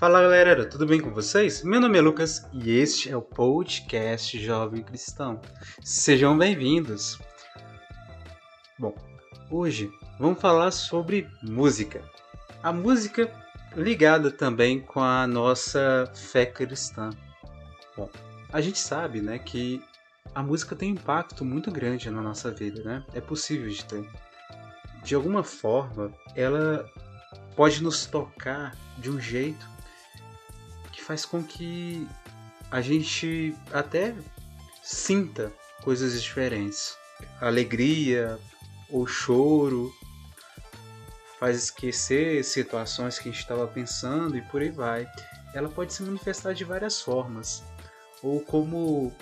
Fala galera, tudo bem com vocês? Meu nome é Lucas e este é o podcast Jovem Cristão. Sejam bem-vindos. Bom, hoje vamos falar sobre música. A música ligada também com a nossa fé cristã. Bom, a gente sabe, né, que a música tem um impacto muito grande na nossa vida, né? É possível de ter. De alguma forma, ela pode nos tocar de um jeito faz com que a gente até sinta coisas diferentes. Alegria ou choro faz esquecer situações que a gente estava pensando e por aí vai. Ela pode se manifestar de várias formas. Ou como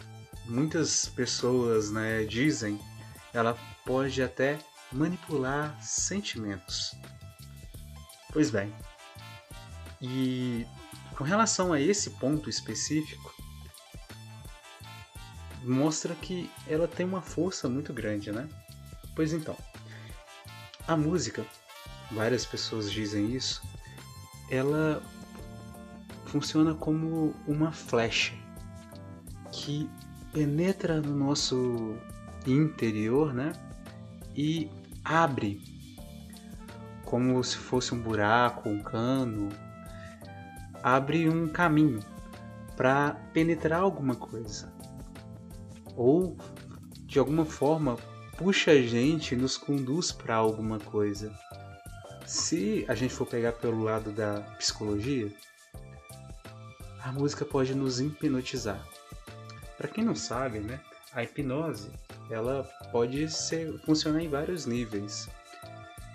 muitas pessoas né, dizem, ela pode até manipular sentimentos. Pois bem, e com relação a esse ponto específico, mostra que ela tem uma força muito grande, né? Pois então, a música, várias pessoas dizem isso, ela funciona como uma flecha que penetra no nosso interior, né? E abre como se fosse um buraco, um cano, abre um caminho para penetrar alguma coisa. Ou de alguma forma puxa a gente, nos conduz para alguma coisa. Se a gente for pegar pelo lado da psicologia, a música pode nos hipnotizar. Para quem não sabe, né, a hipnose ela pode ser, funcionar em vários níveis.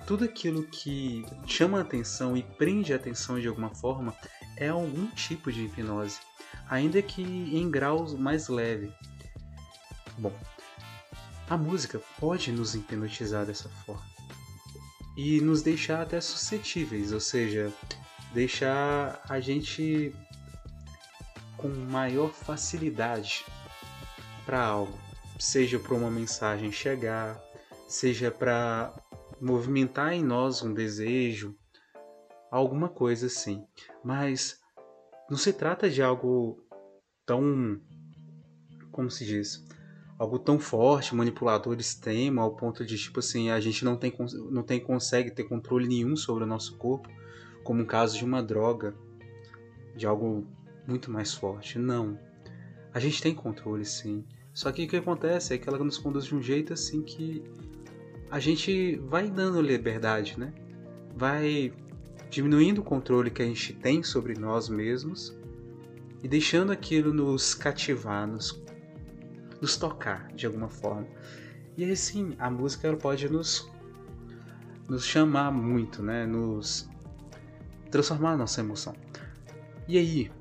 Tudo aquilo que chama a atenção e prende a atenção de alguma forma é algum tipo de hipnose, ainda que em graus mais leve. Bom, a música pode nos hipnotizar dessa forma e nos deixar até suscetíveis, ou seja, deixar a gente com maior facilidade para algo, seja para uma mensagem chegar, seja para movimentar em nós um desejo, alguma coisa assim. Mas não se trata de algo tão, como se diz, algo tão forte, manipulador extremo, ao ponto de tipo assim a gente não tem não tem consegue ter controle nenhum sobre o nosso corpo, como um caso de uma droga, de algo muito mais forte. Não. A gente tem controle sim. Só que o que acontece é que ela nos conduz de um jeito assim que a gente vai dando liberdade, né? Vai diminuindo o controle que a gente tem sobre nós mesmos e deixando aquilo nos cativar, nos, nos tocar de alguma forma. E aí sim, a música ela pode nos, nos chamar muito, né? Nos transformar nossa emoção. E aí,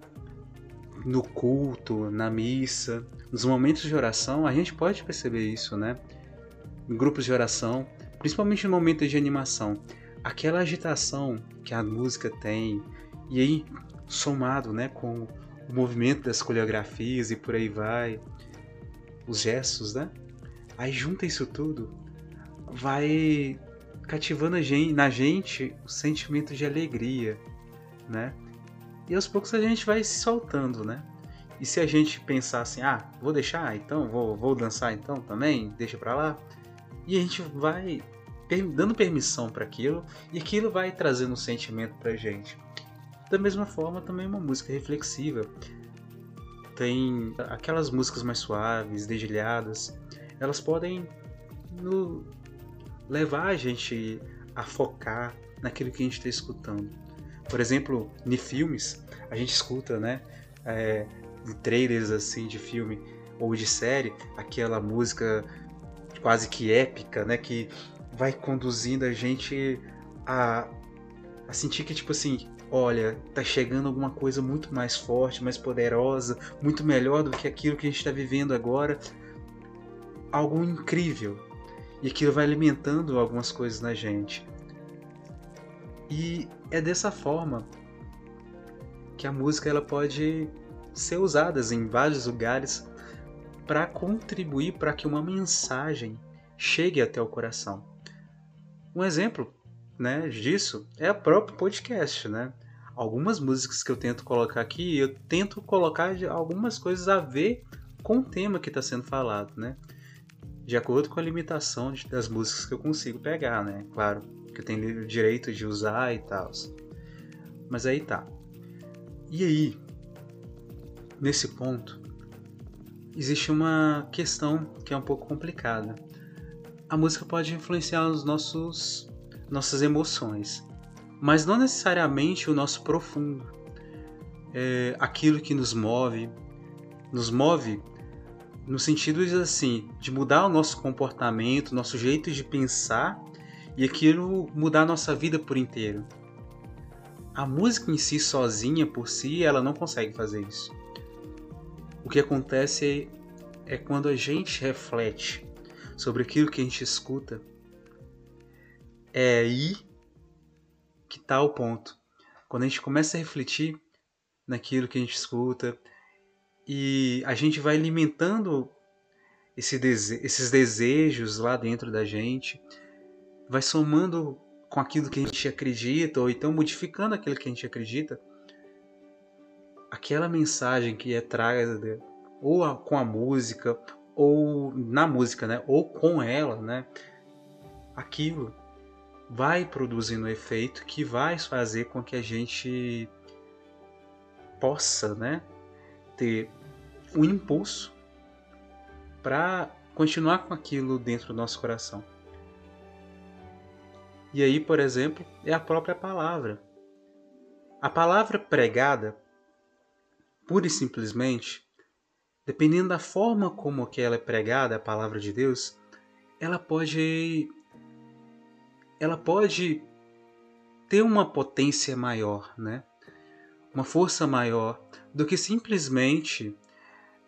no culto, na missa, nos momentos de oração, a gente pode perceber isso, né? Em grupos de oração, principalmente no momento de animação, aquela agitação que a música tem, e aí somado, né, com o movimento das coreografias e por aí vai, os gestos, né? Aí junta isso tudo, vai cativando a gente, na gente o sentimento de alegria, né? E aos poucos a gente vai se soltando, né? E se a gente pensar assim, ah, vou deixar, então, vou, vou dançar então também, deixa pra lá. E a gente vai dando permissão para aquilo e aquilo vai trazendo um sentimento pra gente. Da mesma forma, também uma música reflexiva. Tem aquelas músicas mais suaves, dedilhadas, elas podem no, levar a gente a focar naquilo que a gente está escutando. Por exemplo, em filmes, a gente escuta, né, é, de trailers assim de filme ou de série, aquela música quase que épica, né, que vai conduzindo a gente a, a sentir que tipo assim, olha, tá chegando alguma coisa muito mais forte, mais poderosa, muito melhor do que aquilo que a gente está vivendo agora, algo incrível. E aquilo vai alimentando algumas coisas na gente. E é dessa forma que a música ela pode ser usada em vários lugares para contribuir para que uma mensagem chegue até o coração. Um exemplo né, disso é o próprio podcast. Né? algumas músicas que eu tento colocar aqui, eu tento colocar algumas coisas a ver com o tema que está sendo falado, né? De acordo com a limitação das músicas que eu consigo pegar, né? Claro, que eu tenho o direito de usar e tal. Mas aí tá. E aí, nesse ponto, existe uma questão que é um pouco complicada. A música pode influenciar os nossos nossas emoções, mas não necessariamente o nosso profundo. É aquilo que nos move, nos move no sentido assim, de mudar o nosso comportamento, nosso jeito de pensar e aquilo mudar a nossa vida por inteiro. A música em si sozinha por si, ela não consegue fazer isso. O que acontece é quando a gente reflete sobre aquilo que a gente escuta, é aí que está o ponto. Quando a gente começa a refletir naquilo que a gente escuta e a gente vai alimentando esse dese esses desejos lá dentro da gente, vai somando com aquilo que a gente acredita, ou então modificando aquilo que a gente acredita, aquela mensagem que é traga ou a, com a música ou na música, né, ou com ela, né, aquilo vai produzindo um efeito que vai fazer com que a gente possa, né, ter um impulso para continuar com aquilo dentro do nosso coração. E aí, por exemplo, é a própria palavra. A palavra pregada pura e simplesmente, dependendo da forma como que ela é pregada, a palavra de Deus, ela pode ela pode ter uma potência maior, né? Uma força maior do que simplesmente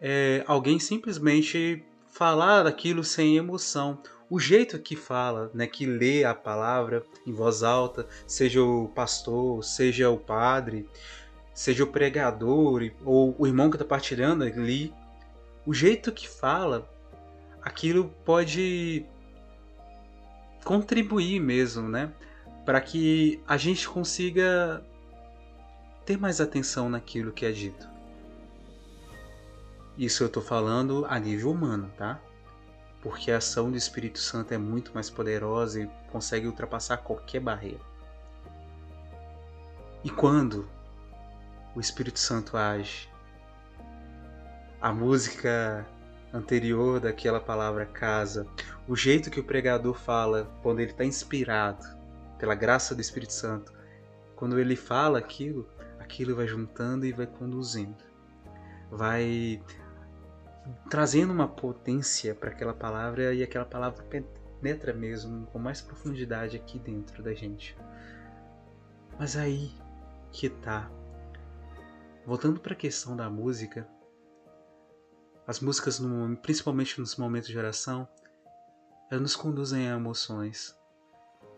é, alguém simplesmente falar daquilo sem emoção. O jeito que fala, né, que lê a palavra em voz alta, seja o pastor, seja o padre, seja o pregador ou o irmão que está partilhando ali, o jeito que fala, aquilo pode contribuir mesmo, né? Para que a gente consiga ter mais atenção naquilo que é dito. Isso eu estou falando a nível humano, tá? Porque a ação do Espírito Santo é muito mais poderosa e consegue ultrapassar qualquer barreira. E quando o Espírito Santo age. A música anterior daquela palavra casa, o jeito que o pregador fala quando ele está inspirado pela graça do Espírito Santo, quando ele fala aquilo, aquilo vai juntando e vai conduzindo, vai trazendo uma potência para aquela palavra e aquela palavra penetra mesmo com mais profundidade aqui dentro da gente. Mas aí que tá Voltando para a questão da música, as músicas, no, principalmente nos momentos de oração, elas nos conduzem a emoções.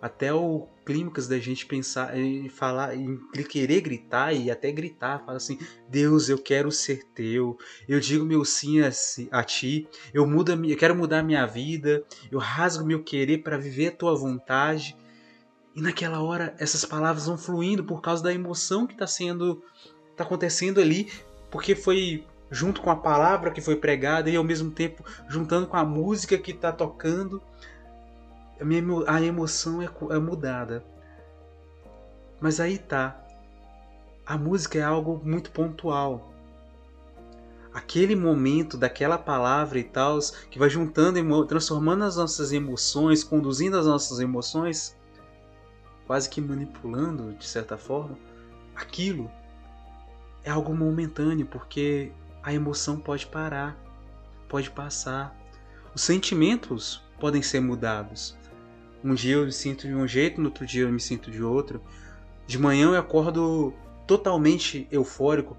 Até o clímax da gente pensar e falar, e querer gritar e até gritar, fala assim: Deus, eu quero ser teu, eu digo meu sim a, a ti, eu, mudo, eu quero mudar minha vida, eu rasgo meu querer para viver a tua vontade. E naquela hora essas palavras vão fluindo por causa da emoção que está sendo está acontecendo ali, porque foi junto com a palavra que foi pregada e ao mesmo tempo juntando com a música que está tocando, a, minha, a emoção é, é mudada. Mas aí tá. A música é algo muito pontual. Aquele momento daquela palavra e tal, que vai juntando, transformando as nossas emoções, conduzindo as nossas emoções, quase que manipulando de certa forma, aquilo é algo momentâneo, porque a emoção pode parar, pode passar. Os sentimentos podem ser mudados. Um dia eu me sinto de um jeito, no outro dia eu me sinto de outro. De manhã eu acordo totalmente eufórico,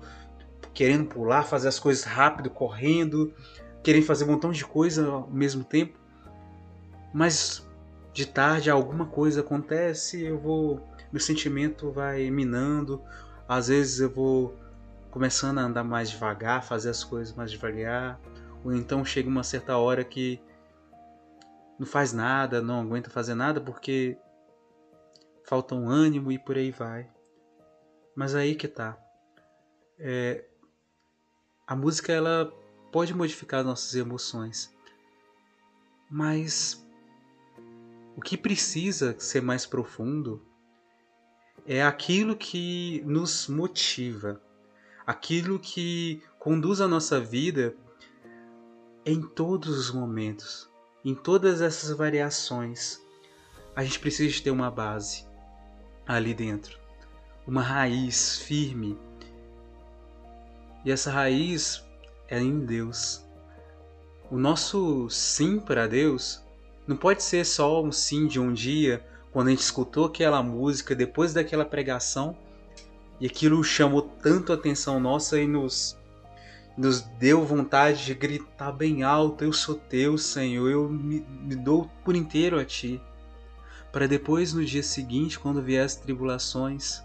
querendo pular, fazer as coisas rápido, correndo, querendo fazer um montão de coisa ao mesmo tempo. Mas de tarde alguma coisa acontece, eu vou, meu sentimento vai minando. Às vezes eu vou começando a andar mais devagar, fazer as coisas mais devagar, ou então chega uma certa hora que não faz nada, não aguenta fazer nada porque falta um ânimo e por aí vai. Mas aí que tá. É, a música ela pode modificar nossas emoções, mas o que precisa ser mais profundo é aquilo que nos motiva, aquilo que conduz a nossa vida em todos os momentos, em todas essas variações. A gente precisa ter uma base ali dentro, uma raiz firme. E essa raiz é em Deus. O nosso sim para Deus não pode ser só um sim de um dia, quando a gente escutou aquela música depois daquela pregação e aquilo chamou tanto a atenção nossa e nos nos deu vontade de gritar bem alto: Eu sou teu, Senhor, eu me, me dou por inteiro a ti. Para depois, no dia seguinte, quando vier as tribulações,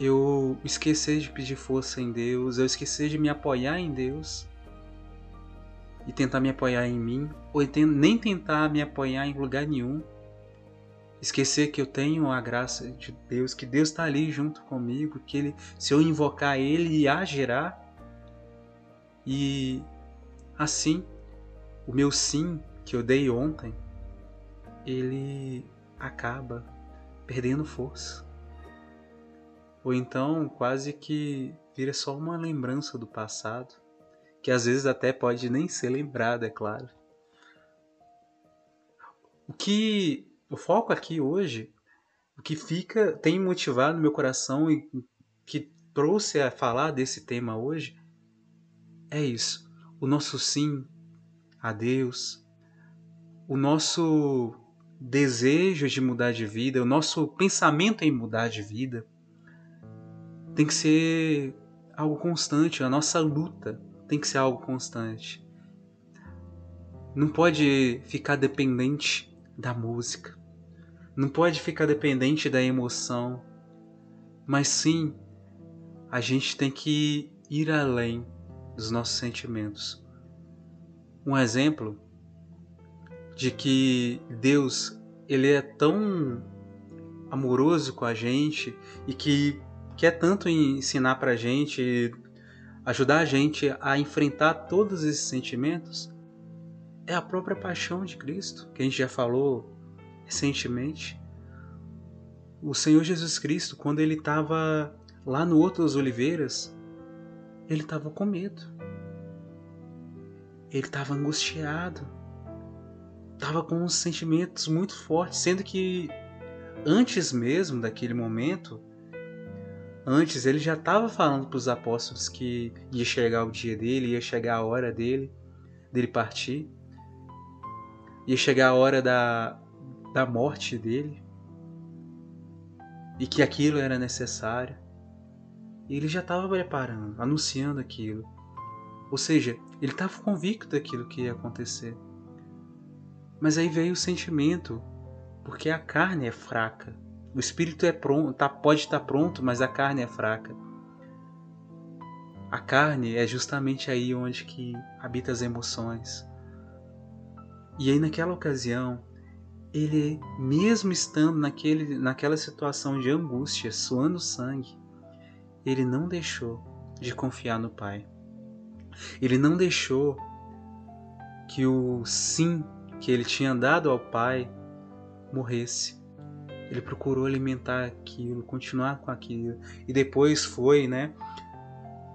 eu esquecer de pedir força em Deus, eu esquecer de me apoiar em Deus e tentar me apoiar em mim, ou nem tentar me apoiar em lugar nenhum. Esquecer que eu tenho a graça de Deus, que Deus está ali junto comigo, que ele, se eu invocar Ele, agirá. E assim, o meu sim que eu dei ontem, ele acaba perdendo força. Ou então quase que vira só uma lembrança do passado, que às vezes até pode nem ser lembrada, é claro. O que o foco aqui hoje, o que fica, tem motivado meu coração e que trouxe a falar desse tema hoje, é isso. O nosso sim a Deus, o nosso desejo de mudar de vida, o nosso pensamento em mudar de vida, tem que ser algo constante, a nossa luta tem que ser algo constante. Não pode ficar dependente da música. Não pode ficar dependente da emoção. Mas sim, a gente tem que ir além dos nossos sentimentos. Um exemplo de que Deus ele é tão amoroso com a gente e que quer tanto ensinar para a gente, ajudar a gente a enfrentar todos esses sentimentos, é a própria paixão de Cristo, que a gente já falou recentemente. O Senhor Jesus Cristo, quando ele estava lá no Outro das Oliveiras, ele estava com medo. Ele estava angustiado. Estava com uns sentimentos muito fortes, sendo que antes mesmo daquele momento, antes ele já estava falando para os apóstolos que ia chegar o dia dele, ia chegar a hora dele, dele partir, ia chegar a hora da, da morte dele e que aquilo era necessário. E ele já estava preparando, anunciando aquilo. Ou seja, ele estava convicto daquilo que ia acontecer. Mas aí veio o sentimento, porque a carne é fraca. O espírito é pronto, tá, pode estar pronto, mas a carne é fraca. A carne é justamente aí onde que habita as emoções. E aí naquela ocasião, ele, mesmo estando naquele, naquela situação de angústia, suando sangue, ele não deixou de confiar no Pai. Ele não deixou que o sim que ele tinha dado ao Pai morresse. Ele procurou alimentar aquilo, continuar com aquilo. E depois foi, né?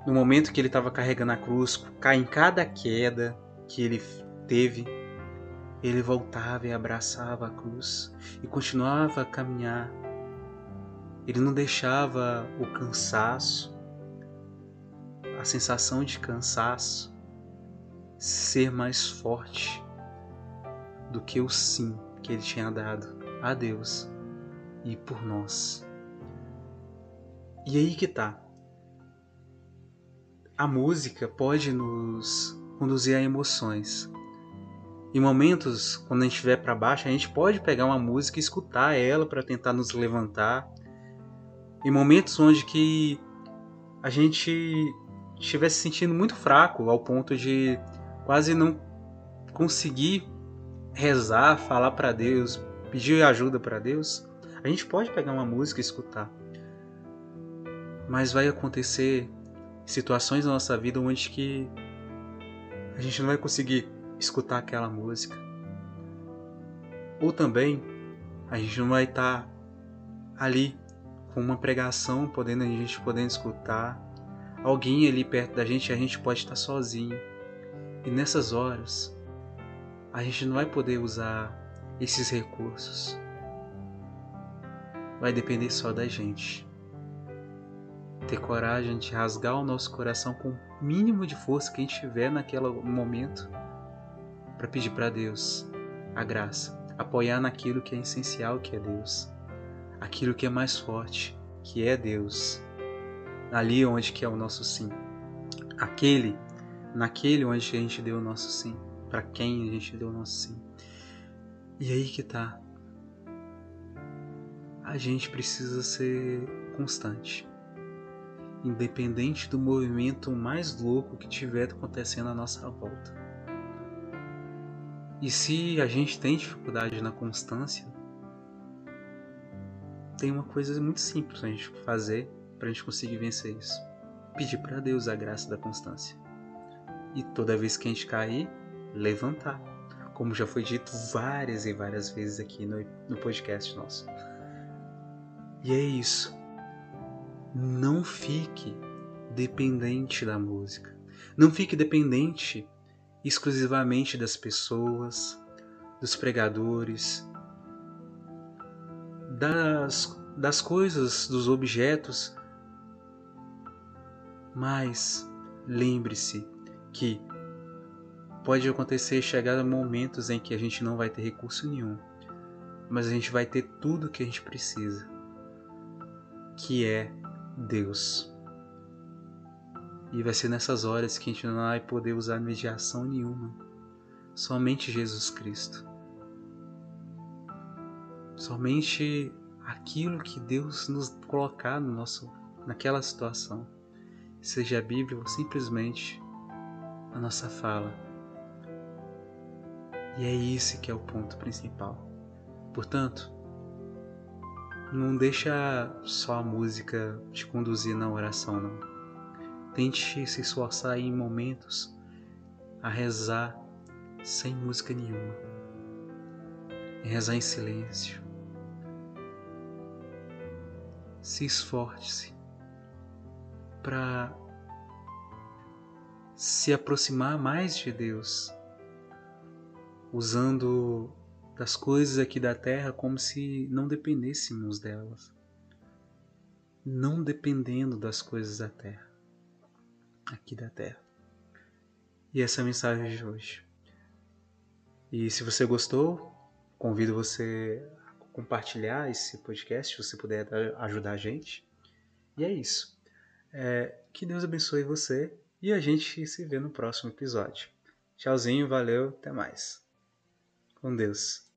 No momento que ele estava carregando a cruz, em cada queda que ele teve, ele voltava e abraçava a cruz e continuava a caminhar. Ele não deixava o cansaço, a sensação de cansaço, ser mais forte do que o sim que ele tinha dado a Deus e por nós. E aí que tá. A música pode nos conduzir a emoções, em momentos, quando a gente estiver para baixo, a gente pode pegar uma música e escutar ela para tentar nos levantar. Em momentos onde que a gente estiver se sentindo muito fraco ao ponto de quase não conseguir rezar, falar para Deus, pedir ajuda para Deus, a gente pode pegar uma música e escutar. mas vai acontecer situações na nossa vida onde que a gente não vai conseguir escutar aquela música. Ou também a gente não vai estar tá ali com uma pregação, podendo a gente podendo escutar alguém ali perto da gente, a gente pode estar sozinho. E nessas horas, a gente não vai poder usar esses recursos. Vai depender só da gente. Ter coragem de rasgar o nosso coração com o mínimo de força que a gente tiver naquele momento para pedir para Deus a graça, apoiar naquilo que é essencial, que é Deus, aquilo que é mais forte, que é Deus ali onde que é o nosso sim. Aquele, naquele onde a gente deu o nosso sim, para quem a gente deu o nosso sim. E aí que tá. A gente precisa ser constante. Independente do movimento mais louco que tiver acontecendo à nossa volta. E se a gente tem dificuldade na constância, tem uma coisa muito simples a gente fazer para a gente conseguir vencer isso. Pedir para Deus a graça da constância. E toda vez que a gente cair, levantar. Como já foi dito várias e várias vezes aqui no, no podcast nosso. E é isso. Não fique dependente da música. Não fique dependente exclusivamente das pessoas, dos pregadores, das, das coisas, dos objetos mas lembre-se que pode acontecer chegar momentos em que a gente não vai ter recurso nenhum, mas a gente vai ter tudo que a gente precisa, que é Deus. E vai ser nessas horas que a gente não vai poder usar mediação nenhuma, somente Jesus Cristo. Somente aquilo que Deus nos colocar no nosso, naquela situação seja a Bíblia ou simplesmente a nossa fala. E é esse que é o ponto principal. Portanto, não deixa só a música te conduzir na oração, não. Tente se esforçar em momentos a rezar sem música nenhuma. Rezar em silêncio. Se esforce para se aproximar mais de Deus, usando das coisas aqui da terra como se não dependêssemos delas, não dependendo das coisas da terra, aqui da terra. E essa é a mensagem de hoje. E se você gostou, convido você a compartilhar esse podcast, se você puder ajudar a gente. E é isso. É, que Deus abençoe você e a gente se vê no próximo episódio. Tchauzinho, valeu, até mais. Com Deus.